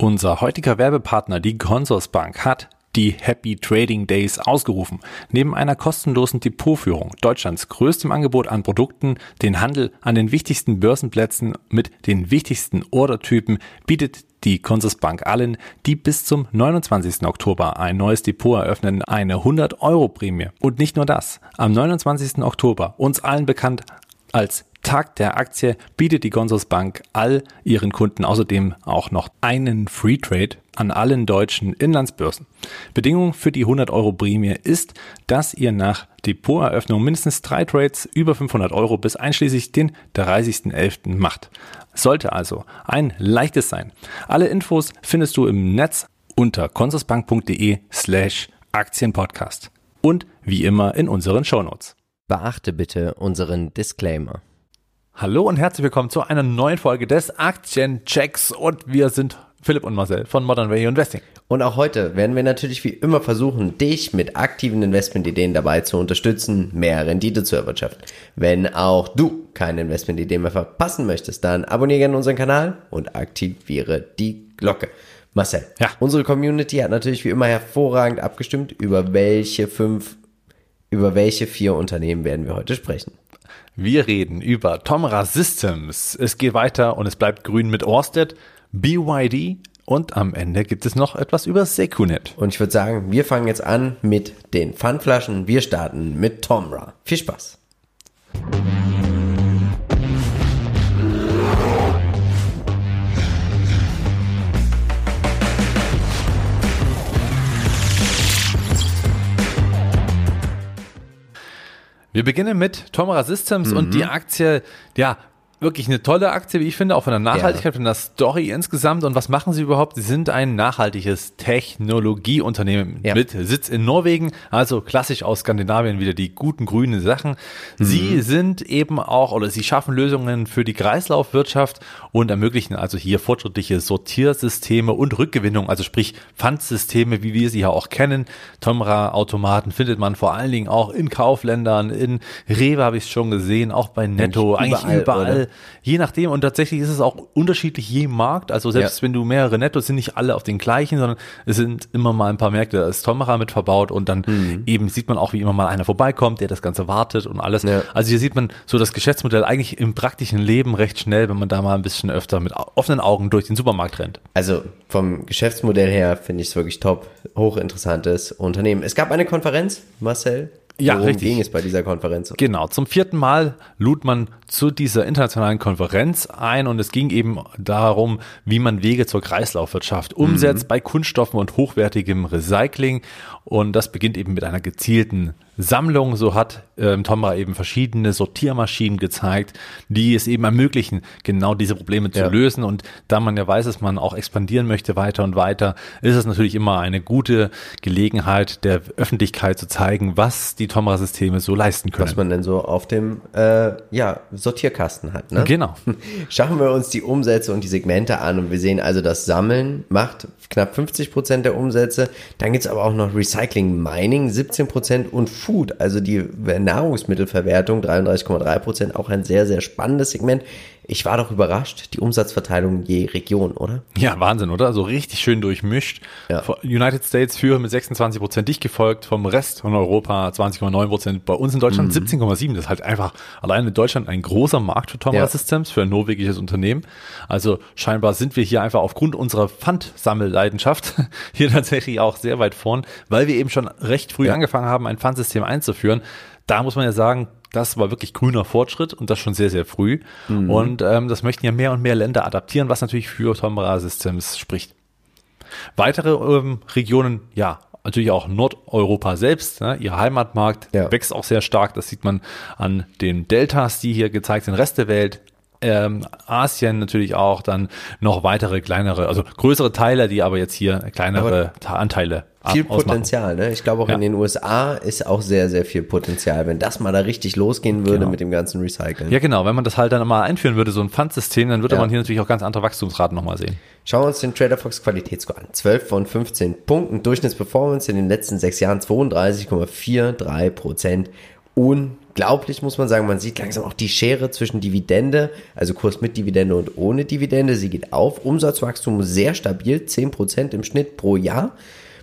Unser heutiger Werbepartner, die Consorsbank, hat die Happy Trading Days ausgerufen. Neben einer kostenlosen Depotführung, Deutschlands größtem Angebot an Produkten, den Handel an den wichtigsten Börsenplätzen mit den wichtigsten Ordertypen, bietet die Consorsbank allen, die bis zum 29. Oktober ein neues Depot eröffnen, eine 100 Euro Prämie. Und nicht nur das. Am 29. Oktober, uns allen bekannt als Tag der Aktie bietet die Consorsbank all ihren Kunden außerdem auch noch einen Free Trade an allen deutschen Inlandsbörsen. Bedingung für die 100 Euro Prämie ist, dass ihr nach Depoteröffnung mindestens drei Trades über 500 Euro bis einschließlich den 30.11. macht. Sollte also ein leichtes sein. Alle Infos findest du im Netz unter consorsbank.de slash Aktienpodcast und wie immer in unseren Shownotes. Beachte bitte unseren Disclaimer. Hallo und herzlich willkommen zu einer neuen Folge des Aktienchecks und wir sind Philipp und Marcel von Modern Value Investing. Und auch heute werden wir natürlich wie immer versuchen, dich mit aktiven Investmentideen dabei zu unterstützen, mehr Rendite zu erwirtschaften. Wenn auch du keine Investmentideen mehr verpassen möchtest, dann abonniere gerne unseren Kanal und aktiviere die Glocke. Marcel, Ja. unsere Community hat natürlich wie immer hervorragend abgestimmt, über welche fünf, über welche vier Unternehmen werden wir heute sprechen. Wir reden über Tomra Systems. Es geht weiter und es bleibt grün mit Orsted, BYD und am Ende gibt es noch etwas über Secunet. Und ich würde sagen, wir fangen jetzt an mit den Pfandflaschen. Wir starten mit Tomra. Viel Spaß. Wir beginnen mit Tomra Systems und die Aktie, ja, wirklich eine tolle Aktie, wie ich finde, auch von der Nachhaltigkeit, von der Story insgesamt. Und was machen sie überhaupt? Sie sind ein nachhaltiges Technologieunternehmen Ja. mit Sitz in Norwegen, also klassisch aus Skandinavien wieder die guten grünen Sachen. Sie sind eben auch, oder sie schaffen Lösungen für die Kreislaufwirtschaft und ermöglichen also hier fortschrittliche Sortiersysteme und Rückgewinnung, also sprich Pfandsysteme, wie wir sie ja auch kennen. Tomra-Automaten findet man vor allen Dingen auch in Kaufländern, in Rewe habe ich es schon gesehen, auch bei Netto, eigentlich überall, überall. Je nachdem, und tatsächlich ist es auch unterschiedlich je Markt. Also selbst Ja. wenn du mehrere Nettos sind nicht alle auf den gleichen, sondern es sind immer mal ein paar Märkte, da ist Tomra mit verbaut und dann Mhm. eben sieht man auch, wie immer mal einer vorbeikommt, der das Ganze wartet und alles. Ja. Also hier sieht man so das Geschäftsmodell eigentlich im praktischen Leben recht schnell, wenn man da mal ein bisschen öfter mit offenen Augen durch den Supermarkt rennt. Also vom Geschäftsmodell her finde ich es wirklich top. Hochinteressantes Unternehmen. Es gab eine Konferenz, Marcel. Ja, Worum richtig. ging es bei dieser Konferenz? Genau, zum vierten Mal lud man zu dieser internationalen Konferenz ein und es ging eben darum, wie man Wege zur Kreislaufwirtschaft umsetzt bei Kunststoffen und hochwertigem Recycling. Und das beginnt eben mit einer gezielten Sammlung. So hat ähm, Tomra eben verschiedene Sortiermaschinen gezeigt, die es eben ermöglichen, genau diese Probleme zu Ja. lösen. Und da man ja weiß, dass man auch expandieren möchte weiter und weiter, ist es natürlich immer eine gute Gelegenheit der Öffentlichkeit zu zeigen, was die Tomra-Systeme so leisten können. Was man denn so auf dem äh, ja, Sortierkasten hat. Ne? Genau. Schauen wir uns die Umsätze und die Segmente an und wir sehen also, das Sammeln macht knapp 50 Prozent der Umsätze. Dann gibt's aber auch noch Recycling, Mining 17 Prozent und Food, also die Nahrungsmittelverwertung 33,3 Prozent, auch ein sehr, sehr spannendes Segment. Ich war doch überrascht, die Umsatzverteilung je Region, oder? Ja, Wahnsinn, oder? So richtig schön durchmischt. Ja. United States führen mit 26 Prozent dicht gefolgt, vom Rest von Europa 20,9 Prozent. Bei uns in Deutschland 17,7. Das ist halt einfach allein in Deutschland ein großer Markt für Tomra Ja. Systems, für ein norwegisches Unternehmen. Also scheinbar sind wir hier einfach aufgrund unserer Pfandsammelleidenschaft hier tatsächlich auch sehr weit vorn, weil wir eben schon recht früh Ja. angefangen haben, ein Pfandsystem einzuführen. Da muss man ja sagen, das war wirklich grüner Fortschritt und das schon sehr, sehr früh. Und ähm, das möchten ja mehr und mehr Länder adaptieren, was natürlich für Tomra Systems spricht. Weitere ähm, Regionen, ja, natürlich auch Nordeuropa selbst, ne, ihr Heimatmarkt Ja. wächst auch sehr stark. Das sieht man an den Deltas, die hier gezeigt sind, Rest der Welt. Ähm, Asien natürlich auch, dann noch weitere kleinere, also größere Teile, die aber jetzt hier kleinere Ta- Anteile Viel ausmachen. Potenzial, ne? Ich glaube auch Ja. in den USA ist auch sehr, sehr viel Potenzial. Wenn das mal da richtig losgehen würde Genau. mit dem ganzen Recycling. Ja, genau. Wenn man das halt dann mal einführen würde, so ein Pfandsystem, dann würde Ja. man hier natürlich auch ganz andere Wachstumsraten nochmal sehen. Schauen wir uns den Trader Fox Qualitätsscore an. 12 von 15 Punkten. Durchschnittsperformance in den letzten sechs Jahren 32,43 Prozent. Unglaublich, muss man sagen. Man sieht langsam auch die Schere zwischen Dividende, also Kurs mit Dividende und ohne Dividende. Sie geht auf. Umsatzwachstum sehr stabil, 10% im Schnitt pro Jahr.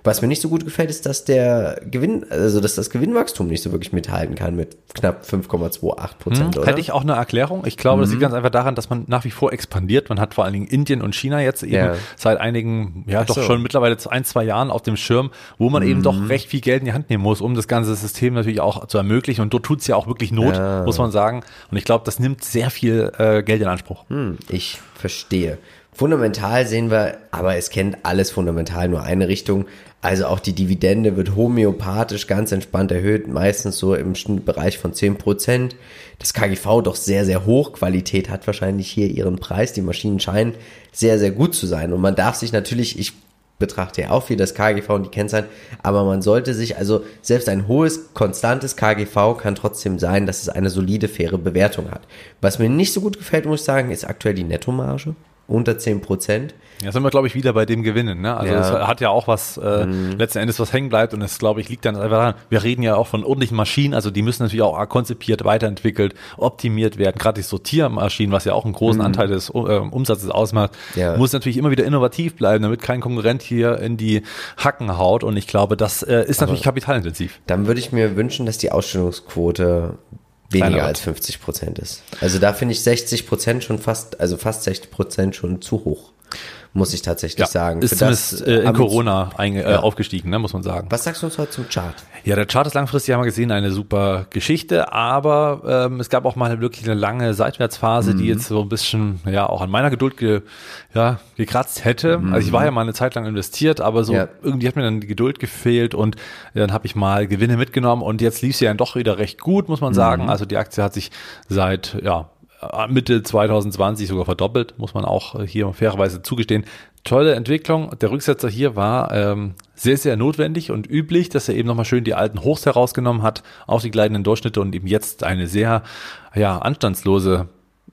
Was mir nicht so gut gefällt, ist, dass der Gewinn, also dass das Gewinnwachstum nicht so wirklich mithalten kann mit knapp 5,28 Prozent. Hm, hätte ich auch eine Erklärung. Ich glaube, mhm. das liegt ganz einfach daran, dass man nach wie vor expandiert. Man hat vor allen Dingen Indien und China jetzt eben ja. seit einigen, ja Ach doch so. schon mittlerweile ein, zwei Jahren auf dem Schirm, wo man mhm. eben doch recht viel Geld in die Hand nehmen muss, um das ganze System natürlich auch zu ermöglichen. Und dort tut es ja auch wirklich Not, ja. muss man sagen. Und ich glaube, das nimmt sehr viel äh, Geld in Anspruch. Hm, ich verstehe. Fundamental sehen wir, aber es kennt alles fundamental nur eine Richtung. Also auch die Dividende wird homöopathisch ganz entspannt erhöht, meistens so im Bereich von 10%. Das KGV doch sehr, sehr hoch. Qualität hat wahrscheinlich hier ihren Preis. Die Maschinen scheinen sehr, sehr gut zu sein. Und man darf sich natürlich, ich betrachte ja auch viel das KGV und die Kennzahlen, aber man sollte sich, also selbst ein hohes, konstantes KGV kann trotzdem sein, dass es eine solide, faire Bewertung hat. Was mir nicht so gut gefällt, muss ich sagen, ist aktuell die Nettomarge unter 10 Prozent. Ja, sind wir, glaube ich, wieder bei dem Gewinnen. Ne? Also es hat ja auch was, äh, mhm. letzten Endes was hängen bleibt und es, glaube ich, liegt dann einfach daran, wir reden ja auch von ordentlichen Maschinen, also die müssen natürlich auch konzipiert, weiterentwickelt, optimiert werden. Gerade die Sortiermaschinen, was ja auch einen großen mhm. Anteil des äh, Umsatzes ausmacht, ja. muss natürlich immer wieder innovativ bleiben, damit kein Konkurrent hier in die Hacken haut und ich glaube, das äh, ist natürlich Aber kapitalintensiv. Dann würde ich mir wünschen, dass die Ausstellungsquote weniger als 50 Prozent ist. Also da finde ich 60 Prozent schon fast, also fast 60 Prozent schon zu hoch muss ich tatsächlich ja, sagen. Ist zumindest das, äh, in Corona einge, äh, ja. aufgestiegen, ne, muss man sagen. Was sagst du uns heute zum Chart? Ja, der Chart ist langfristig, haben wir gesehen, eine super Geschichte, aber ähm, es gab auch mal wirklich eine lange Seitwärtsphase, mhm. die jetzt so ein bisschen, ja, auch an meiner Geduld ge, ja, gekratzt hätte. Mhm. Also ich war ja mal eine Zeit lang investiert, aber so ja. irgendwie hat mir dann die Geduld gefehlt und dann habe ich mal Gewinne mitgenommen und jetzt lief sie dann doch wieder recht gut, muss man sagen. Mhm. Also die Aktie hat sich seit, ja, Mitte 2020 sogar verdoppelt, muss man auch äh, hier fairerweise zugestehen. Tolle Entwicklung. Der Rücksetzer hier war ähm, sehr, sehr notwendig und üblich, dass er eben nochmal schön die alten Hochs herausgenommen hat, auch die gleitenden Durchschnitte und eben jetzt eine sehr ja, anstandslose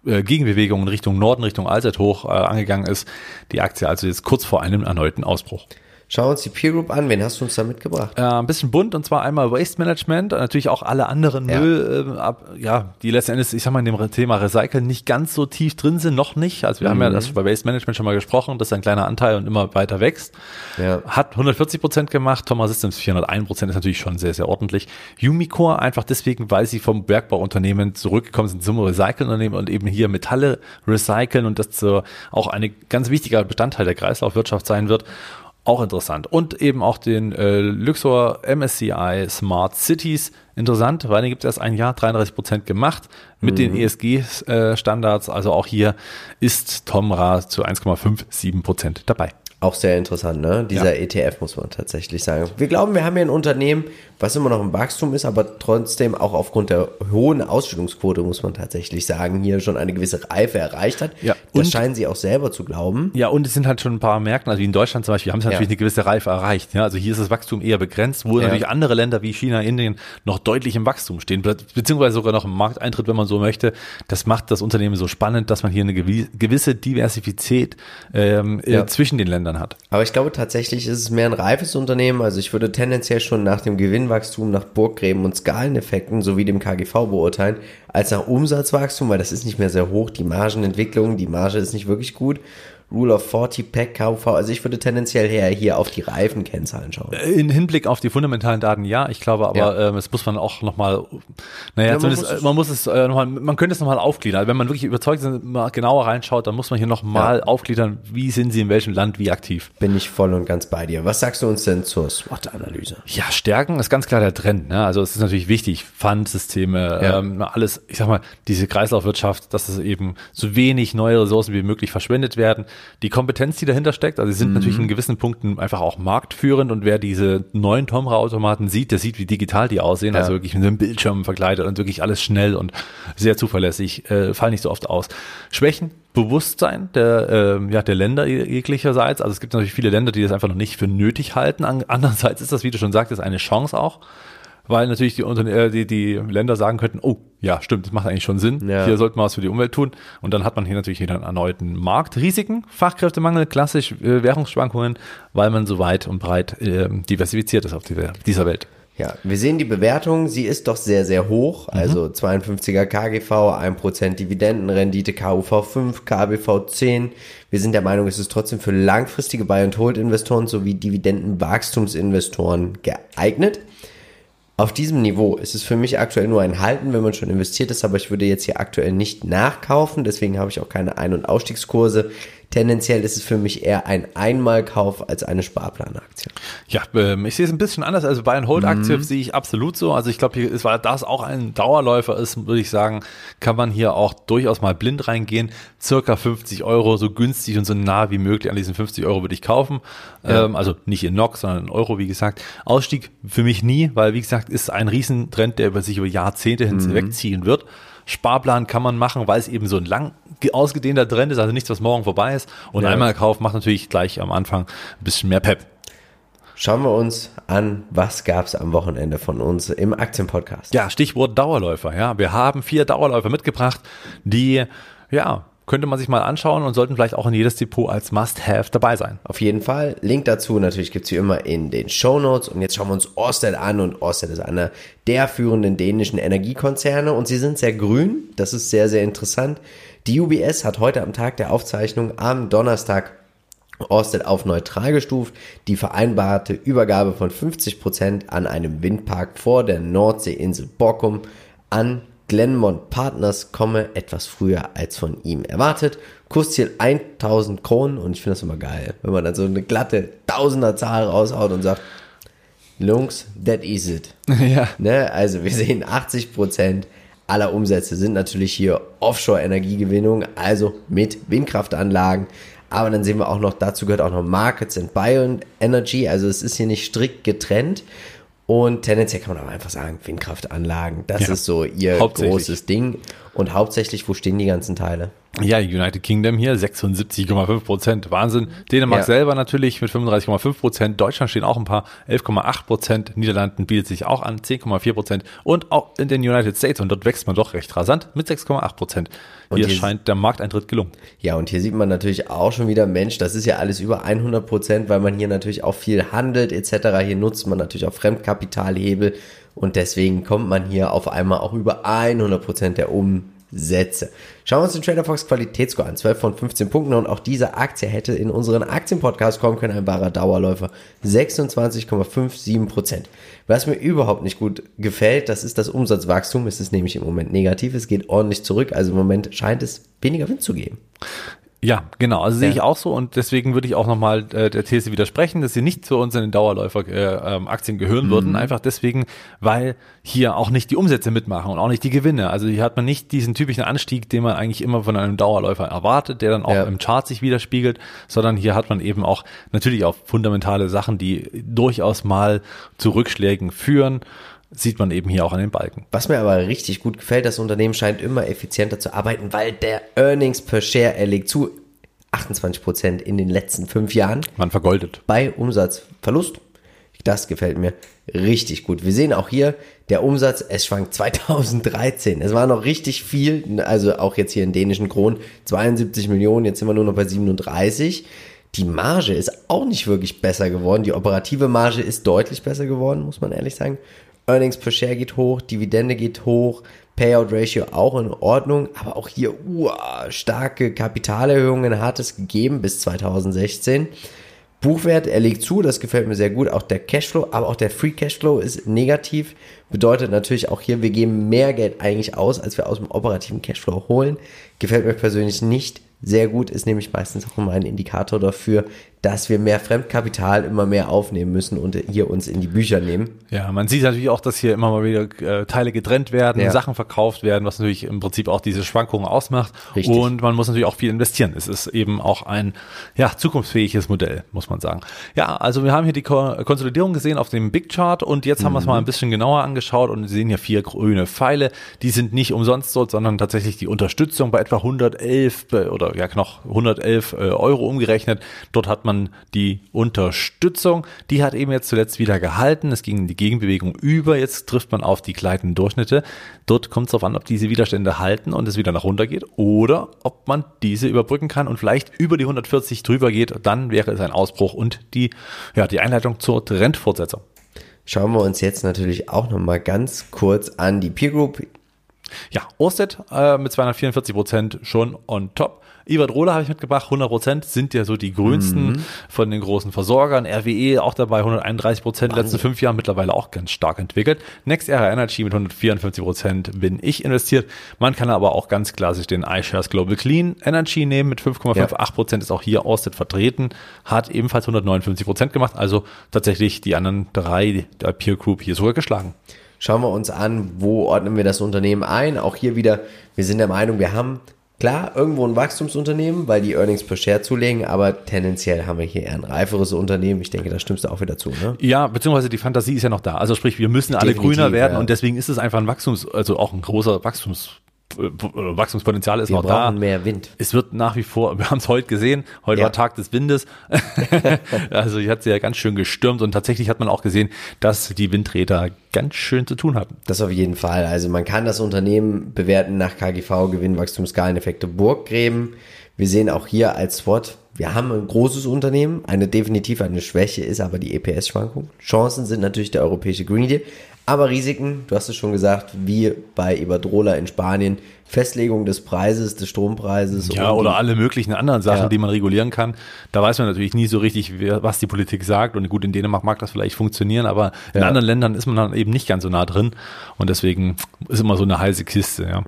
äh, Gegenbewegung in Richtung Norden, Richtung Allzeithoch äh, angegangen ist. Die Aktie also jetzt kurz vor einem erneuten Ausbruch. Schauen wir uns die Peer Group an. Wen hast du uns da mitgebracht? Äh, ein bisschen bunt und zwar einmal Waste Management, natürlich auch alle anderen ja. Müll, äh, ab, ja, die letztendlich, ich sag mal, in dem Thema Recyceln nicht ganz so tief drin sind, noch nicht. Also wir mhm. haben ja mhm. das bei Waste Management schon mal gesprochen, das ist ein kleiner Anteil und immer weiter wächst. Ja. Hat 140 Prozent gemacht, Thomas Systems 401 Prozent ist natürlich schon sehr, sehr ordentlich. Umicore einfach deswegen, weil sie vom Bergbauunternehmen zurückgekommen sind zum Recycelunternehmen und eben hier Metalle recyceln und das so auch ein ganz wichtiger Bestandteil der Kreislaufwirtschaft sein wird. Auch interessant. Und eben auch den äh, Luxor MSCI Smart Cities. Interessant, weil den gibt es erst ein Jahr, 33 Prozent gemacht mit mhm. den ESG-Standards. Also auch hier ist Tomra zu 1,57 Prozent dabei. Auch sehr interessant, ne? Dieser ja. ETF muss man tatsächlich sagen. Wir glauben, wir haben hier ein Unternehmen, was immer noch im Wachstum ist, aber trotzdem auch aufgrund der hohen Ausschüttungsquote, muss man tatsächlich sagen, hier schon eine gewisse Reife erreicht hat. Ja, und das scheinen sie auch selber zu glauben. Ja, und es sind halt schon ein paar Märkte, also wie in Deutschland zum Beispiel, haben sie natürlich ja. eine gewisse Reife erreicht. Ja, also hier ist das Wachstum eher begrenzt, wo ja. natürlich andere Länder wie China, Indien noch deutlich im Wachstum stehen, beziehungsweise sogar noch im Markteintritt, wenn man so möchte. Das macht das Unternehmen so spannend, dass man hier eine gewisse Diversifizität ähm, ja. zwischen den Ländern Ländern hat. Aber ich glaube tatsächlich ist es mehr ein reifes Unternehmen. Also ich würde tendenziell schon nach dem Gewinnwachstum, nach Burggräben und Skaleneffekten sowie dem KGV beurteilen, als nach Umsatzwachstum, weil das ist nicht mehr sehr hoch. Die Margenentwicklung, die Marge ist nicht wirklich gut. Rule of 40, Pack, KV. Also ich würde tendenziell eher hier auf die Reifenkennzahlen schauen. In Hinblick auf die fundamentalen Daten ja, ich glaube aber, ja. ähm, es muss man auch nochmal, naja, ja, zumindest, man muss, man muss es äh, nochmal, man könnte es nochmal aufgliedern. Also wenn man wirklich überzeugt ist, mal genauer reinschaut, dann muss man hier nochmal ja. aufgliedern, wie sind sie in welchem Land, wie aktiv. Bin ich voll und ganz bei dir. Was sagst du uns denn zur SWOT-Analyse? Ja, Stärken ist ganz klar der Trend. Ne? Also es ist natürlich wichtig, Fundsysteme, ja. ähm, alles, ich sag mal, diese Kreislaufwirtschaft, dass es eben so wenig neue Ressourcen wie möglich verschwendet werden die Kompetenz, die dahinter steckt. Also sie sind mhm. natürlich in gewissen Punkten einfach auch marktführend und wer diese neuen Tomra-Automaten sieht, der sieht, wie digital die aussehen. Ja. Also wirklich mit einem Bildschirm verkleidet und wirklich alles schnell und sehr zuverlässig. Äh, fallen nicht so oft aus. Schwächen, Bewusstsein der, äh, ja, der Länder jeglicherseits. Also es gibt natürlich viele Länder, die das einfach noch nicht für nötig halten. Andererseits ist das, wie du schon sagtest, eine Chance auch weil natürlich die, äh, die, die Länder sagen könnten, oh, ja, stimmt, das macht eigentlich schon Sinn. Ja. Hier sollten wir was für die Umwelt tun. Und dann hat man hier natürlich wieder einen erneuten Marktrisiken, Fachkräftemangel, klassisch äh, Währungsschwankungen, weil man so weit und breit äh, diversifiziert ist auf dieser, dieser Welt. Ja, wir sehen die Bewertung, sie ist doch sehr, sehr hoch. Also 52er KGV, 1% Dividendenrendite, KUV 5, KBV 10. Wir sind der Meinung, es ist trotzdem für langfristige Buy-and-Hold-Investoren sowie Dividendenwachstumsinvestoren geeignet. Auf diesem Niveau ist es für mich aktuell nur ein Halten, wenn man schon investiert ist, aber ich würde jetzt hier aktuell nicht nachkaufen, deswegen habe ich auch keine Ein- und Ausstiegskurse. Tendenziell ist es für mich eher ein Einmalkauf als eine Sparplanaktie. Ja, ähm, ich sehe es ein bisschen anders. Also bei einer Hold-Aktie sehe ich absolut so. Also ich glaube, hier ist, weil das auch ein Dauerläufer ist, würde ich sagen, kann man hier auch durchaus mal blind reingehen. Circa 50 Euro, so günstig und so nah wie möglich an diesen 50 Euro würde ich kaufen. Ja. Ähm, also nicht in NOx, sondern in Euro, wie gesagt. Ausstieg für mich nie, weil wie gesagt, ist ein Riesentrend, der über sich über Jahrzehnte hinwegziehen wird. Sparplan kann man machen, weil es eben so ein lang ge- ausgedehnter Trend ist, also nichts, was morgen vorbei ist. Und Ja. einmal Kauf macht natürlich gleich am Anfang ein bisschen mehr Pep. Schauen wir uns an, was gab es am Wochenende von uns im Aktienpodcast. Ja, Stichwort Dauerläufer. Ja, wir haben vier Dauerläufer mitgebracht, die, ja, könnte man sich mal anschauen und sollten vielleicht auch in jedes Depot als Must-Have dabei sein. Auf jeden Fall. Link dazu natürlich gibt's wie immer in den Show Notes. Und jetzt schauen wir uns Orsted an. Und Orsted ist einer der führenden dänischen Energiekonzerne. Und sie sind sehr grün. Das ist sehr, sehr interessant. Die UBS hat heute am Tag der Aufzeichnung am Donnerstag Orsted auf neutral gestuft. Die vereinbarte Übergabe von 50 Prozent an einem Windpark vor der Nordseeinsel Borkum an Glenmont Partners komme etwas früher als von ihm erwartet. Kursziel 1000 Kronen und ich finde das immer geil, wenn man dann so eine glatte Tausenderzahl raushaut und sagt, Jungs, that is it. Ja. Ne? Also wir sehen 80% aller Umsätze sind natürlich hier Offshore-Energiegewinnung, also mit Windkraftanlagen. Aber dann sehen wir auch noch, dazu gehört auch noch Markets and Bioenergy. Also es ist hier nicht strikt getrennt. Und tendenziell kann man aber einfach sagen, Windkraftanlagen, das Ja. ist so ihr großes Ding. Und hauptsächlich, wo stehen die ganzen Teile? Ja, United Kingdom hier 76,5 Prozent. Wahnsinn. Dänemark Ja. selber natürlich mit 35,5 Prozent. Deutschland stehen auch ein paar 11,8 Prozent. Niederlanden bietet sich auch an 10,4 Prozent. Und auch in den United States. Und dort wächst man doch recht rasant mit 6,8 Prozent. Hier hier- scheint der Markteintritt gelungen. Ja, und hier sieht man natürlich auch schon wieder, Mensch, das ist ja alles über 100 Prozent, weil man hier natürlich auch viel handelt etc. Hier nutzt man natürlich auch Fremdkapitalhebel und deswegen kommt man hier auf einmal auch über 100 Prozent der Umsätze. Schauen wir uns den Trader Fox Qualitätsscore an, 12 von 15 Punkten. Und auch diese Aktie hätte in unseren Aktienpodcast kommen können, ein wahrer Dauerläufer, 26,57 Prozent. Was mir überhaupt nicht gut gefällt, das ist das Umsatzwachstum, es ist nämlich im Moment negativ, es geht ordentlich zurück, also im Moment scheint es weniger Wind zu geben. Ja, genau. Also sehe ich auch so und deswegen würde ich auch nochmal äh, der These widersprechen, dass sie nicht zu uns in den Dauerläufer äh, ähm, Aktien gehören würden. Einfach deswegen, weil hier auch nicht die Umsätze mitmachen und auch nicht die Gewinne. Also hier hat man nicht diesen typischen Anstieg, den man eigentlich immer von einem Dauerläufer erwartet, der dann auch Ja. im Chart sich widerspiegelt, sondern hier hat man eben auch natürlich auch fundamentale Sachen, die durchaus mal zu Rückschlägen führen. Sieht man eben hier auch an den Balken. Was mir aber richtig gut gefällt, das Unternehmen scheint immer effizienter zu arbeiten, weil der Earnings per Share, er legt zu 28% in den letzten fünf Jahren Man vergoldet. bei Umsatzverlust. Das gefällt mir richtig gut. Wir sehen auch hier, der Umsatz, es schwankt 2013. Es war noch richtig viel, also auch jetzt hier in dänischen Kronen, 72 Millionen, jetzt sind wir nur noch bei 37. Die Marge ist auch nicht wirklich besser geworden. Die operative Marge ist deutlich besser geworden, muss man ehrlich sagen. Earnings per Share geht hoch, Dividende geht hoch, Payout Ratio auch in Ordnung, aber auch hier uah, starke Kapitalerhöhungen hat es gegeben bis 2016. Buchwert, er legt zu, das gefällt mir sehr gut. Auch der Cashflow, aber auch der Free Cashflow ist negativ. Bedeutet natürlich auch hier, wir geben mehr Geld eigentlich aus, als wir aus dem operativen Cashflow holen. Gefällt mir persönlich nicht sehr gut, ist nämlich meistens auch immer ein Indikator dafür, dass wir mehr Fremdkapital immer mehr aufnehmen müssen und hier uns in die Bücher nehmen. Ja, man sieht natürlich auch, dass hier immer mal wieder äh, Teile getrennt werden, Ja. Sachen verkauft werden, was natürlich im Prinzip auch diese Schwankungen ausmacht. Richtig. Und man muss natürlich auch viel investieren. Es ist eben auch ein ja, zukunftsfähiges Modell, muss man sagen. Ja, also wir haben hier die Ko Konsolidierung gesehen auf dem Big Chart und jetzt haben wir es mal ein bisschen genauer angeschaut und sehen hier vier grüne Pfeile. Die sind nicht umsonst dort, sondern tatsächlich die Unterstützung bei etwa 111 be- oder ja noch 111 äh, Euro umgerechnet. Dort hat man die Unterstützung. Die hat eben jetzt zuletzt wieder gehalten. Es ging in die Gegenbewegung über. Jetzt trifft man auf die gleitenden Durchschnitte. Dort kommt es darauf an, ob diese Widerstände halten und es wieder nach runter geht oder ob man diese überbrücken kann und vielleicht über die 140 drüber geht. Dann wäre es ein Ausbruch und die, ja, die Einleitung zur Trendfortsetzung. Schauen wir uns jetzt natürlich auch nochmal ganz kurz an die Peer Group. Ja, Orsted äh, mit 244 Prozent schon on top. Iberdrola habe ich mitgebracht, 100 Prozent sind ja so die grünsten mhm. von den großen Versorgern. RWE auch dabei, 131 Prozent, letzten fünf Jahren mittlerweile auch ganz stark entwickelt. Next Era Energy mit 154 Prozent bin ich investiert. Man kann aber auch ganz klar sich den iShares Global Clean Energy nehmen mit 5,58 Prozent, ist auch hier Orsted vertreten, hat ebenfalls 159 Prozent gemacht, also tatsächlich die anderen drei der Peer Group hier sogar geschlagen. Schauen wir uns an, wo ordnen wir das Unternehmen ein. Auch hier wieder, wir sind der Meinung, wir haben Klar, irgendwo ein Wachstumsunternehmen, weil die Earnings per Share zulegen, aber tendenziell haben wir hier eher ein reiferes Unternehmen. Ich denke, da stimmst du auch wieder zu, ne? Ja, beziehungsweise die Fantasie ist ja noch da. Also sprich, wir müssen alle Definitiv, grüner werden ja. und deswegen ist es einfach ein Wachstums, also auch ein großer Wachstums Wachstumspotenzial ist wir noch da. mehr Wind. Es wird nach wie vor, wir haben es heute gesehen, heute ja. war Tag des Windes. also hier hat sie ja ganz schön gestürmt und tatsächlich hat man auch gesehen, dass die Windräder ganz schön zu tun hatten. Das auf jeden Fall. Also man kann das Unternehmen bewerten nach KGV, Gewinnwachstumsskaleneffekte Burggräben. Wir sehen auch hier als SWOT, wir haben ein großes Unternehmen, eine definitiv eine Schwäche ist aber die EPS-Schwankung. Chancen sind natürlich der europäische Green Deal, aber Risiken, du hast es schon gesagt, wie bei Iberdrola in Spanien, Festlegung des Preises, des Strompreises. Ja, oder alle möglichen anderen Sachen, ja. die man regulieren kann. Da weiß man natürlich nie so richtig, was die Politik sagt. Und gut, in Dänemark mag das vielleicht funktionieren, aber in ja. anderen Ländern ist man dann eben nicht ganz so nah drin. Und deswegen ist immer so eine heiße Kiste, ja.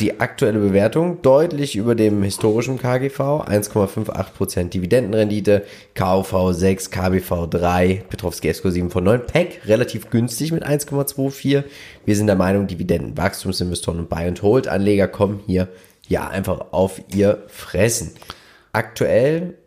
Die aktuelle Bewertung deutlich über dem historischen KGV, 1,58 Prozent Dividendenrendite, KV 6, KBV 3, Petrovski Esko 7 von 9, PEC relativ günstig mit 1,24. Wir sind der Meinung, Dividenden, Wachstumsinvestoren und Buy-and-Hold-Anleger kommen hier ja einfach auf ihr Fressen. Aktuell,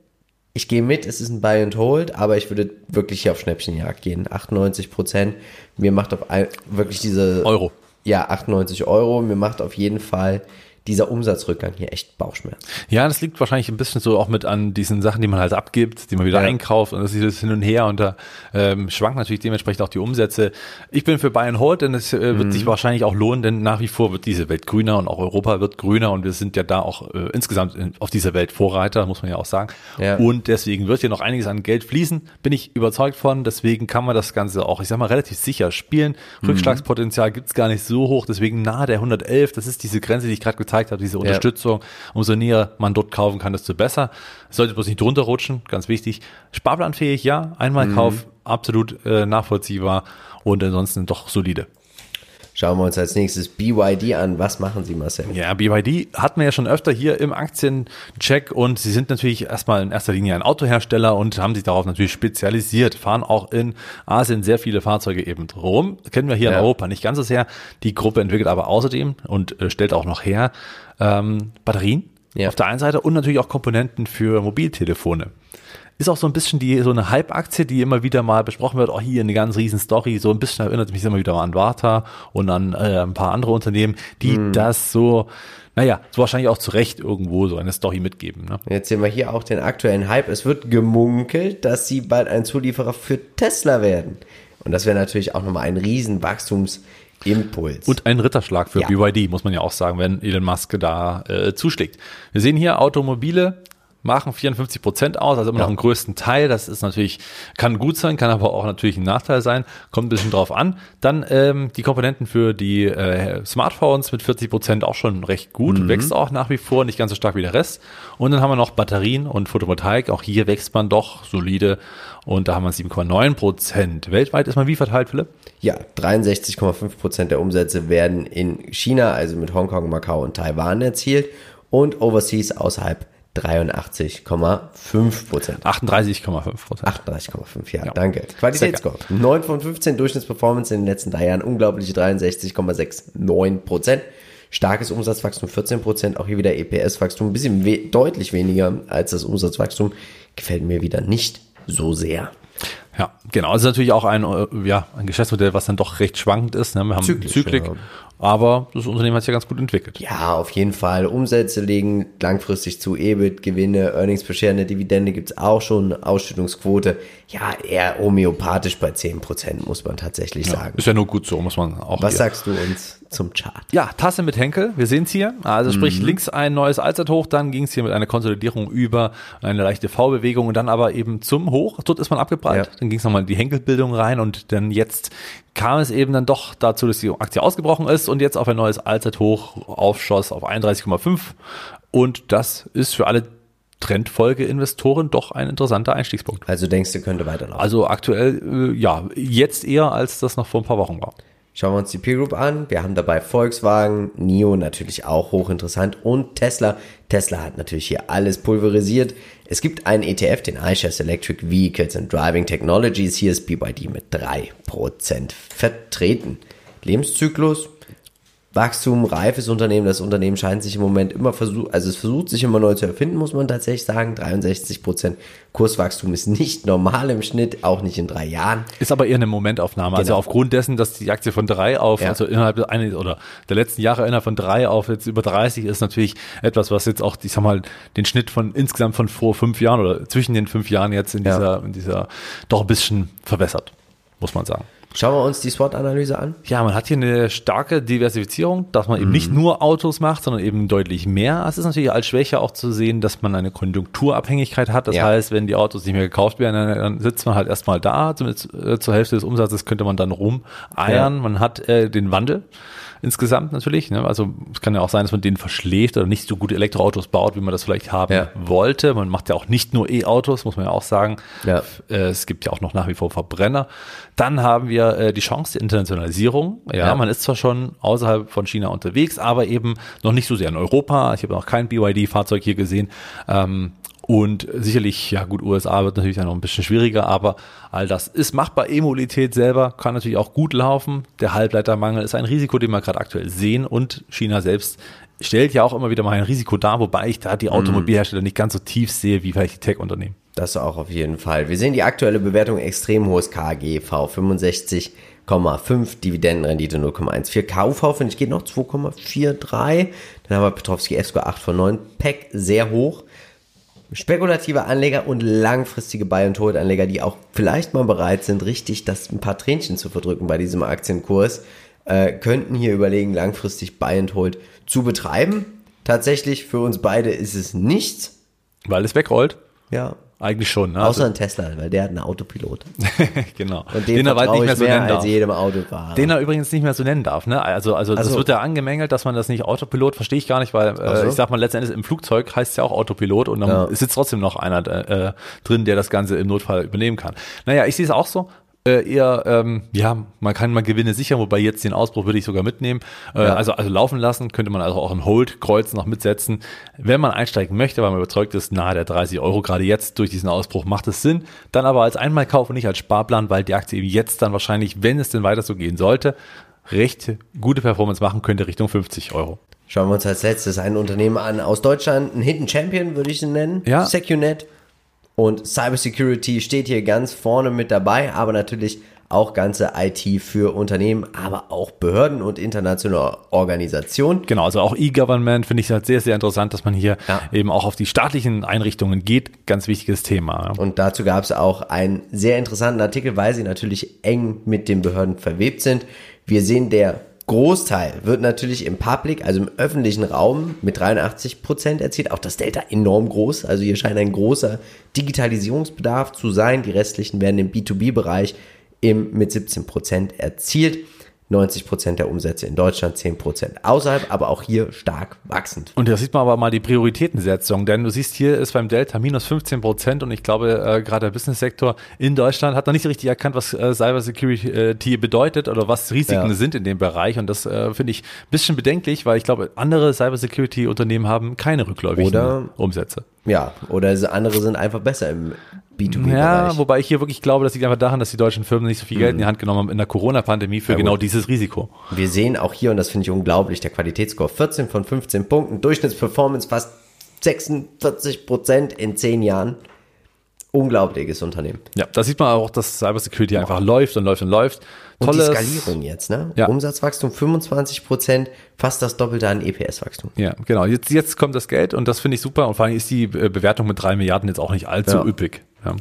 ich gehe mit, es ist ein Buy and Hold, aber ich würde wirklich hier auf Schnäppchenjagd gehen. 98 Prozent. Mir macht auf ein, wirklich diese Euro. Ja, 98 Euro. Mir macht auf jeden Fall dieser Umsatzrückgang hier echt Bauchschmerz. Ja, das liegt wahrscheinlich ein bisschen so auch mit an diesen Sachen, die man halt abgibt, die man wieder ja. einkauft und das ist hin und her und da ähm, schwankt natürlich dementsprechend auch die Umsätze. Ich bin für Bayern Hold, denn es äh, wird mhm. sich wahrscheinlich auch lohnen, denn nach wie vor wird diese Welt grüner und auch Europa wird grüner und wir sind ja da auch äh, insgesamt in, auf dieser Welt Vorreiter, muss man ja auch sagen. Ja. Und deswegen wird hier noch einiges an Geld fließen, bin ich überzeugt von. Deswegen kann man das Ganze auch, ich sag mal, relativ sicher spielen. Mhm. Rückschlagspotenzial gibt's gar nicht so hoch, deswegen nahe der 111, das ist diese Grenze, die ich gerade gezeigt habe, diese Unterstützung. Ja. Umso näher man dort kaufen kann, desto besser. Es sollte bloß nicht drunter rutschen, ganz wichtig. Sparplanfähig, ja. Einmal mhm. Kauf, absolut äh, nachvollziehbar und ansonsten doch solide. Schauen wir uns als nächstes BYD an. Was machen Sie, Marcel? Ja, BYD hatten wir ja schon öfter hier im Aktiencheck und sie sind natürlich erstmal in erster Linie ein Autohersteller und haben sich darauf natürlich spezialisiert, fahren auch in Asien sehr viele Fahrzeuge eben rum. Kennen wir hier ja. in Europa nicht ganz so sehr. Die Gruppe entwickelt aber außerdem und äh, stellt auch noch her ähm, Batterien ja. auf der einen Seite und natürlich auch Komponenten für Mobiltelefone ist auch so ein bisschen die so eine Hype-Aktie, die immer wieder mal besprochen wird. Auch oh, hier eine ganz riesen Story. So ein bisschen erinnert mich immer wieder mal an Warta und an äh, ein paar andere Unternehmen, die hm. das so naja, so wahrscheinlich auch zu Recht irgendwo so eine Story mitgeben. Ne? Jetzt sehen wir hier auch den aktuellen Hype. Es wird gemunkelt, dass sie bald ein Zulieferer für Tesla werden. Und das wäre natürlich auch nochmal ein riesen Wachstumsimpuls. Und ein Ritterschlag für ja. BYD, muss man ja auch sagen, wenn Elon Musk da äh, zuschlägt. Wir sehen hier Automobile, machen 54 Prozent aus, also immer ja. noch einen größten Teil. Das ist natürlich, kann gut sein, kann aber auch natürlich ein Nachteil sein. Kommt ein bisschen drauf an. Dann ähm, die Komponenten für die äh, Smartphones mit 40 Prozent auch schon recht gut, mhm. wächst auch nach wie vor, nicht ganz so stark wie der Rest. Und dann haben wir noch Batterien und Photovoltaik. Auch hier wächst man doch solide und da haben wir 7,9 Prozent. Weltweit ist man wie verteilt, Philipp? Ja, 63,5 Prozent der Umsätze werden in China, also mit Hongkong, Macau und Taiwan erzielt und overseas außerhalb 83,5 Prozent. 38,5 Prozent. 38,5, ja, ja, danke. Qualitätsscore. 9 von 15 Durchschnittsperformance in den letzten drei Jahren. Unglaubliche 63,69 Prozent. Starkes Umsatzwachstum 14 Prozent. Auch hier wieder EPS-Wachstum. Ein bisschen we deutlich weniger als das Umsatzwachstum. Gefällt mir wieder nicht so sehr. Ja, genau. Es ist natürlich auch ein, äh, ja, ein Geschäftsmodell, was dann doch recht schwankend ist. Ne? Wir haben Zyklisch, Zyklik. Ja. Aber das Unternehmen hat sich ja ganz gut entwickelt. Ja, auf jeden Fall. Umsätze legen langfristig zu EBIT, Gewinne, Earnings per Share, eine Dividende gibt's auch schon, Ausschüttungsquote. Ja, eher homöopathisch bei 10%, muss man tatsächlich Ja, sagen. ist ja nur gut so, muss man auch Was hier. sagst du uns zum Chart? Ja, Tasse mit Henkel, wir sehen es hier. Also sprich links ein neues Allzeithoch, dann ging es hier mit einer Konsolidierung über eine leichte V-Bewegung und dann aber eben zum Hoch. Dort ist man abgeprallt. Ja. Dann ging es nochmal in die Henkelbildung rein und dann jetzt kam es eben dann doch dazu, dass die Aktie ausgebrochen ist und jetzt auf ein neues Allzeithoch aufschoss auf 31,5 und das ist für alle Trendfolge-Investoren doch ein interessanter Einstiegspunkt. Also denkst du, könnte weiterlaufen? Also aktuell, äh, ja, jetzt eher, als das noch vor ein paar Wochen war. Schauen wir uns die Peer Group an. Wir haben dabei Volkswagen, NIO natürlich auch hochinteressant und Tesla. Tesla hat natürlich hier alles pulverisiert. Es gibt einen ETF, den iShares Electric Vehicles and Driving Technologies. Hier ist BYD mit 3% vertreten. Lebenszyklus, Wachstum, reifes Unternehmen. Das Unternehmen scheint sich im Moment immer versucht, also es versucht sich immer neu zu erfinden, muss man tatsächlich sagen. 63% Kurswachstum ist nicht normal im Schnitt, auch nicht in drei Jahren. Ist aber eher eine Momentaufnahme. Also Genau. aufgrund dessen, dass die Aktie von drei auf, Ja. also innerhalb eines oder der letzten Jahre innerhalb von drei auf jetzt über 30 ist natürlich etwas, was jetzt auch, ich sag mal, den Schnitt von insgesamt von vor fünf Jahren oder zwischen den fünf Jahren jetzt in Ja. dieser, in dieser doch ein bisschen verbessert, muss man sagen. Schauen wir uns die SWOT-Analyse an. Ja, man hat hier eine starke Diversifizierung, dass man eben nicht nur Autos macht, sondern eben deutlich mehr. Es ist natürlich als Schwäche auch zu sehen, dass man eine Konjunkturabhängigkeit hat. Das Ja. heißt, wenn die Autos nicht mehr gekauft werden, dann, dann sitzt man halt erstmal da. Zumindest äh, zur Hälfte des Umsatzes könnte man dann rumeiern. Ja. Man hat äh, den Wandel insgesamt natürlich. Ne? Also es kann ja auch sein, dass man den verschläft oder nicht so gute Elektroautos baut, wie man das vielleicht haben Ja. wollte. Man macht ja auch nicht nur E-Autos, muss man ja auch sagen. Ja. Äh, Es gibt ja auch noch nach wie vor Verbrenner. Dann haben wir äh, die Chance der Internationalisierung. Ja, Ja. man ist zwar schon außerhalb von China unterwegs, aber eben noch nicht so sehr in Europa. Ich habe noch kein BYD-Fahrzeug hier gesehen. Ähm, und sicherlich, ja gut, USA wird natürlich dann noch ein bisschen schwieriger, aber all das ist machbar. E-Mobilität selber kann natürlich auch gut laufen. Der Halbleitermangel ist ein Risiko, den wir gerade aktuell sehen und China selbst stellt ja auch immer wieder mal ein Risiko dar, wobei ich da die Automobilhersteller nicht ganz so tief sehe wie vielleicht die Tech-Unternehmen. Das auch auf jeden Fall. Wir sehen die aktuelle Bewertung extrem hohes KGV 65,5, Dividendenrendite 0,14. KUV finde ich geht noch 2,43. Dann haben wir Petrovski F-Score 8 von 9. PEC sehr hoch. Spekulative Anleger und langfristige Buy- und Hold-Anleger, die auch vielleicht mal bereit sind, richtig das ein paar Tränchen zu verdrücken bei diesem Aktienkurs, äh, könnten hier überlegen, langfristig Buy and Hold zu betreiben. Tatsächlich für uns beide ist es nichts. Weil es wegrollt. Ja, Eigentlich schon. Ne? Außer ein Tesla, weil der hat einen Autopilot. genau. Und den, er bald nicht mehr so mehr nennen als darf. jedem Autofahrer. Den er übrigens nicht mehr so nennen darf, ne? Also, also das so. wird ja angemängelt, dass man das nicht Autopilot, verstehe ich gar nicht, weil äh, ich sag mal, letztendlich im Flugzeug heißt es ja auch Autopilot und dann Ja. sitzt trotzdem noch einer äh, drin, der das Ganze im Notfall übernehmen kann. Naja, ich sehe es auch so. Äh, eher, ähm, ja, man kann mal Gewinne sichern, wobei jetzt den Ausbruch würde ich sogar mitnehmen. Äh, Ja. also, also laufen lassen, könnte man also auch im Hold-Kreuz noch mitsetzen. Wenn man einsteigen möchte, weil man überzeugt ist, nahe der 30 Euro gerade jetzt durch diesen Ausbruch macht es Sinn, dann aber als Einmalkauf und nicht als Sparplan, weil die Aktie eben jetzt dann wahrscheinlich, wenn es denn weiter so gehen sollte, recht gute Performance machen könnte Richtung 50 Euro. Schauen wir uns als letztes ein Unternehmen an aus Deutschland, ein Hidden Champion würde ich ihn nennen. Ja. SecuNet. Und Cybersecurity steht hier ganz vorne mit dabei, aber natürlich auch ganze IT für Unternehmen, aber auch Behörden und internationale Organisationen. Genau, also auch E-Government finde ich halt sehr, sehr interessant, dass man hier Ja. eben auch auf die staatlichen Einrichtungen geht. Ganz wichtiges Thema. Und dazu gab es auch einen sehr interessanten Artikel, weil sie natürlich eng mit den Behörden verwebt sind. Wir sehen, der Großteil wird natürlich im Public, also im öffentlichen Raum mit 83 Prozent erzielt. Auch das Delta enorm groß. Also hier scheint ein großer Digitalisierungsbedarf zu sein. Die restlichen werden im B2B-Bereich im, mit 17 Prozent erzielt. 90 Prozent der Umsätze in Deutschland, 10 Prozent außerhalb, aber auch hier stark wachsend. Und da sieht man aber mal die Prioritätensetzung, denn du siehst, hier ist beim Delta minus 15 Prozent und ich glaube, äh, gerade der Business-Sektor in Deutschland hat noch nicht so richtig erkannt, was äh, Cybersecurity bedeutet oder was Risiken Ja. sind in dem Bereich und das äh, finde ich ein bisschen bedenklich, weil ich glaube, andere Cybersecurity-Unternehmen haben keine rückläufigen Oder- Umsätze. Ja, oder andere sind einfach besser im B2B-Bereich. Ja, wobei ich hier wirklich glaube, das liegt einfach daran, dass die deutschen Firmen nicht so viel Mhm. Geld in die Hand genommen haben in der Corona-Pandemie für genau gut. dieses Risiko. Wir sehen auch hier, und das finde ich unglaublich, der Qualitätsscore 14 von 15 Punkten, Durchschnittsperformance fast 46 Prozent in 10 Jahren. unglaubliches Unternehmen. Ja, da sieht man auch, dass Cybersecurity Boah. einfach läuft und läuft und läuft. Tolles, und die Skalierung jetzt, ne? Ja. Umsatzwachstum 25 Prozent, fast das Doppelte an EPS-Wachstum. Ja, genau. Jetzt, jetzt kommt das Geld und das finde ich super und vor allem ist die äh, Bewertung mit drei Milliarden jetzt auch nicht allzu ja. üppig. Ja.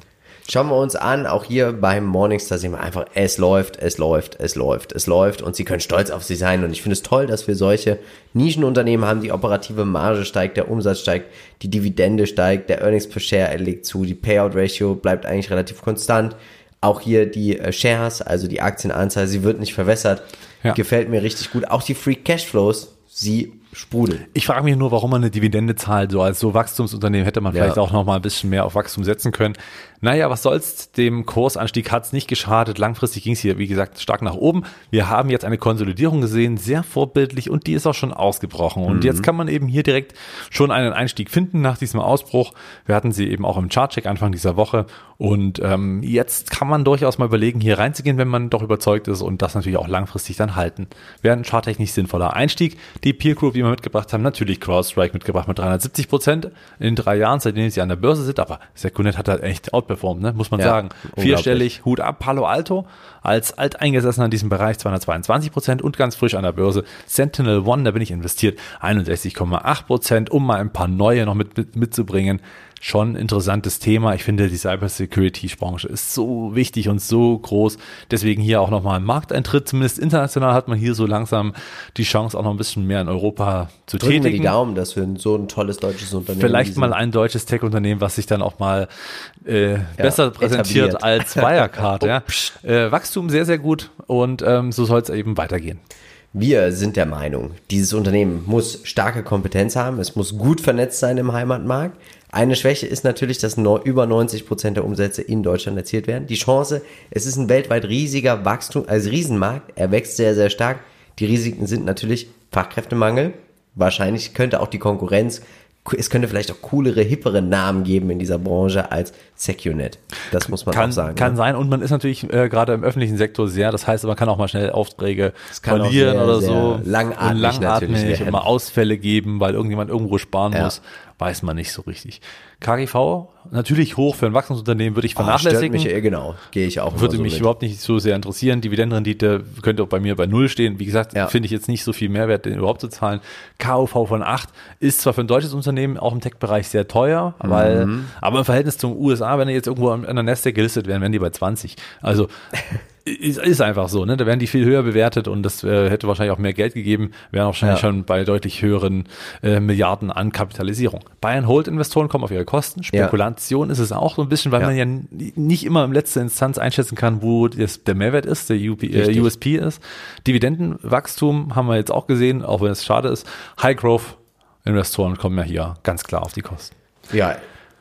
Schauen wir uns an, auch hier beim Morningstar sehen wir einfach, es läuft, es läuft, es läuft, es läuft und sie können stolz auf sie sein. Und ich finde es toll, dass wir solche Nischenunternehmen haben, die operative Marge steigt, der Umsatz steigt, die Dividende steigt, der Earnings per Share legt zu, die Payout Ratio bleibt eigentlich relativ konstant. Auch hier die äh, Shares, also die Aktienanzahl, sie wird nicht verwässert. Ja. Gefällt mir richtig gut. Auch die Free Cashflows, sie sprudeln. Ich frage mich nur, warum man eine Dividende zahlt. So als so Wachstumsunternehmen hätte man ja. vielleicht auch noch mal ein bisschen mehr auf Wachstum setzen können. Naja, was soll's, dem Kursanstieg hat's nicht geschadet. Langfristig ging's hier, wie gesagt, stark nach oben. Wir haben jetzt eine Konsolidierung gesehen, sehr vorbildlich und die ist auch schon ausgebrochen. Und mhm. jetzt kann man eben hier direkt schon einen Einstieg finden nach diesem Ausbruch. Wir hatten sie eben auch im Chartcheck Anfang dieser Woche. Und ähm, jetzt kann man durchaus mal überlegen, hier reinzugehen, wenn man doch überzeugt ist und das natürlich auch langfristig dann halten. Wäre ein charttechnisch sinnvoller Einstieg. Die Peer Group, die wir mitgebracht haben, natürlich CrowdStrike mitgebracht mit 370 Prozent in drei Jahren, seitdem sie an der Börse sind. Aber Secunet hat halt echt outperformed, ne? muss man ja, sagen. Vierstellig, Hut ab, Palo Alto als Alteingesessener in diesem Bereich 222 Prozent und ganz frisch an der Börse Sentinel One, da bin ich investiert, 61,8 Prozent, um mal ein paar neue noch mit, mit mitzubringen schon interessantes Thema. Ich finde, die Cybersecurity-Branche ist so wichtig und so groß. Deswegen hier auch nochmal ein Markteintritt. Zumindest international hat man hier so langsam die Chance, auch noch ein bisschen mehr in Europa zu Drücken tätigen. Wir die Daumen, dass wir so ein tolles deutsches Unternehmen Vielleicht mal ein deutsches Tech-Unternehmen, was sich dann auch mal äh, ja, besser präsentiert etabliert. als Wirecard. ja. Äh, Wachstum sehr, sehr gut und ähm, so soll es eben weitergehen. Wir sind der Meinung, dieses Unternehmen muss starke Kompetenz haben, es muss gut vernetzt sein im Heimatmarkt, eine Schwäche ist natürlich, dass über 90 Prozent der Umsätze in Deutschland erzielt werden. Die Chance, es ist ein weltweit riesiger Wachstum, also Riesenmarkt, er wächst sehr, sehr stark. Die Risiken sind natürlich Fachkräftemangel. Wahrscheinlich könnte auch die Konkurrenz es könnte vielleicht auch coolere, hippere Namen geben in dieser Branche als Secunet. Das muss man kann, auch sagen. Kann ja. sein und man ist natürlich äh, gerade im öffentlichen Sektor sehr, das heißt, man kann auch mal schnell Aufträge verlieren sehr, oder so. Langatmig, langatmig und mal Ausfälle geben, weil irgendjemand irgendwo sparen ja. muss, weiß man nicht so richtig. KGV, natürlich hoch für ein Wachstumsunternehmen, würde ich ah, vernachlässigen. Oh, mich, eh, genau, gehe ich auch. Würde so mich mit. überhaupt nicht so sehr interessieren. Dividendenrendite könnte auch bei mir bei Null stehen. Wie gesagt, ja. finde ich jetzt nicht so viel Mehrwert, den überhaupt zu zahlen. KOV von 8 ist zwar für ein deutsches Unternehmen auch im Tech-Bereich sehr teuer, weil, mhm. aber im Verhältnis zum USA, wenn er jetzt irgendwo an der Nasdaq gelistet wären, wären die bei 20. Also ist, ist einfach so, ne? Da werden die viel höher bewertet und das äh, hätte wahrscheinlich auch mehr Geld gegeben, wären wahrscheinlich ja. schon bei deutlich höheren äh, Milliarden an Kapitalisierung. Buy-and-Hold-Investoren kommen auf ihre Kosten. Spekulation ja. ist es auch so ein bisschen, weil ja. man ja nicht immer in letzter Instanz einschätzen kann, wo das, der Mehrwert ist, der UP, äh, USP ist. Dividendenwachstum haben wir jetzt auch gesehen, auch wenn es schade ist. High-Growth-Investoren kommen ja hier ganz klar auf die Kosten. Ja,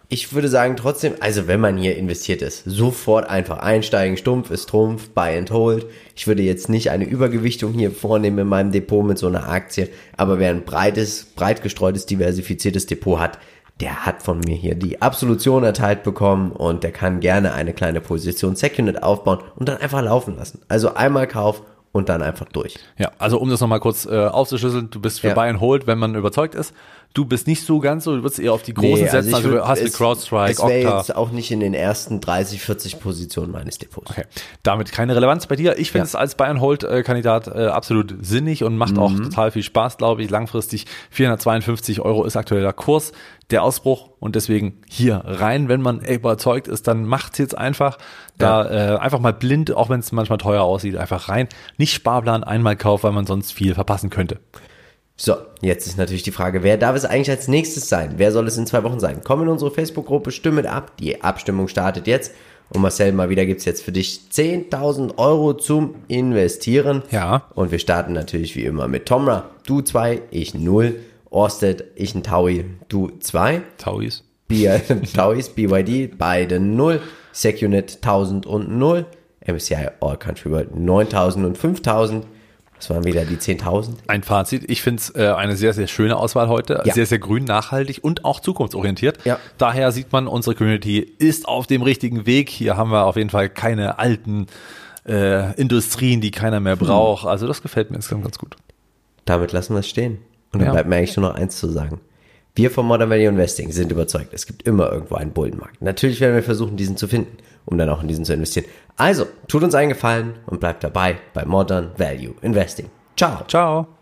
ich würde sagen trotzdem, also wenn man hier investiert ist, sofort einfach einsteigen, stumpf ist Trumpf, buy and hold. Ich würde jetzt nicht eine Übergewichtung hier vornehmen in meinem Depot mit so einer Aktie, aber wer ein breites, breit gestreutes, diversifiziertes Depot hat, der hat von mir hier die Absolution erteilt bekommen und der kann gerne eine kleine Position Secunit aufbauen und dann einfach laufen lassen. Also einmal Kauf und dann einfach durch. Ja, also um das nochmal kurz äh, aufzuschlüsseln, du bist für ja. Buy and Hold, wenn man überzeugt ist. Du bist nicht so ganz so, du würdest eher auf die großen nee, also setzen, also, würd, hast du CrowdStrike, Es wäre jetzt auch nicht in den ersten 30, 40 Positionen meines Depots. Okay, damit keine Relevanz bei dir. Ich finde ja. es als Hold äh, absolut sinnig und macht mhm. auch total viel Spaß, glaube ich. Langfristig 452 Euro ist aktueller Kurs der Ausbruch und deswegen hier rein, wenn man überzeugt ist, dann macht's jetzt einfach. Da ja. äh, einfach mal blind, auch wenn es manchmal teuer aussieht, einfach rein. Nicht Sparplan einmal kaufen, weil man sonst viel verpassen könnte. So, jetzt ist natürlich die Frage, wer darf es eigentlich als nächstes sein? Wer soll es in zwei Wochen sein? Komm in unsere Facebook-Gruppe, stimme ab. Die Abstimmung startet jetzt. Und Marcel, mal wieder gibt's jetzt für dich 10.000 Euro zum Investieren. Ja. Und wir starten natürlich wie immer mit Tomra. Du zwei, ich null. Orsted, ich ein Taui, du zwei. Tauis. Tauis, BYD, beide null. SecUnit 1000 und 0. MSCI All Country World 9000 und 5000. Das waren wieder die 10.000. Ein Fazit. Ich finde es äh, eine sehr, sehr schöne Auswahl heute. Ja. Sehr, sehr grün, nachhaltig und auch zukunftsorientiert. Ja. Daher sieht man, unsere Community ist auf dem richtigen Weg. Hier haben wir auf jeden Fall keine alten äh, Industrien, die keiner mehr braucht. Also das gefällt mir insgesamt ganz gut. Damit lassen wir es stehen. Und dann ja. bleibt mir eigentlich nur noch eins zu sagen. Wir vom Modern Value Investing sind überzeugt, es gibt immer irgendwo einen Bullenmarkt. Natürlich werden wir versuchen, diesen zu finden, um dann auch in diesen zu investieren. Also, tut uns einen Gefallen und bleibt dabei bei Modern Value Investing. Ciao. Ciao.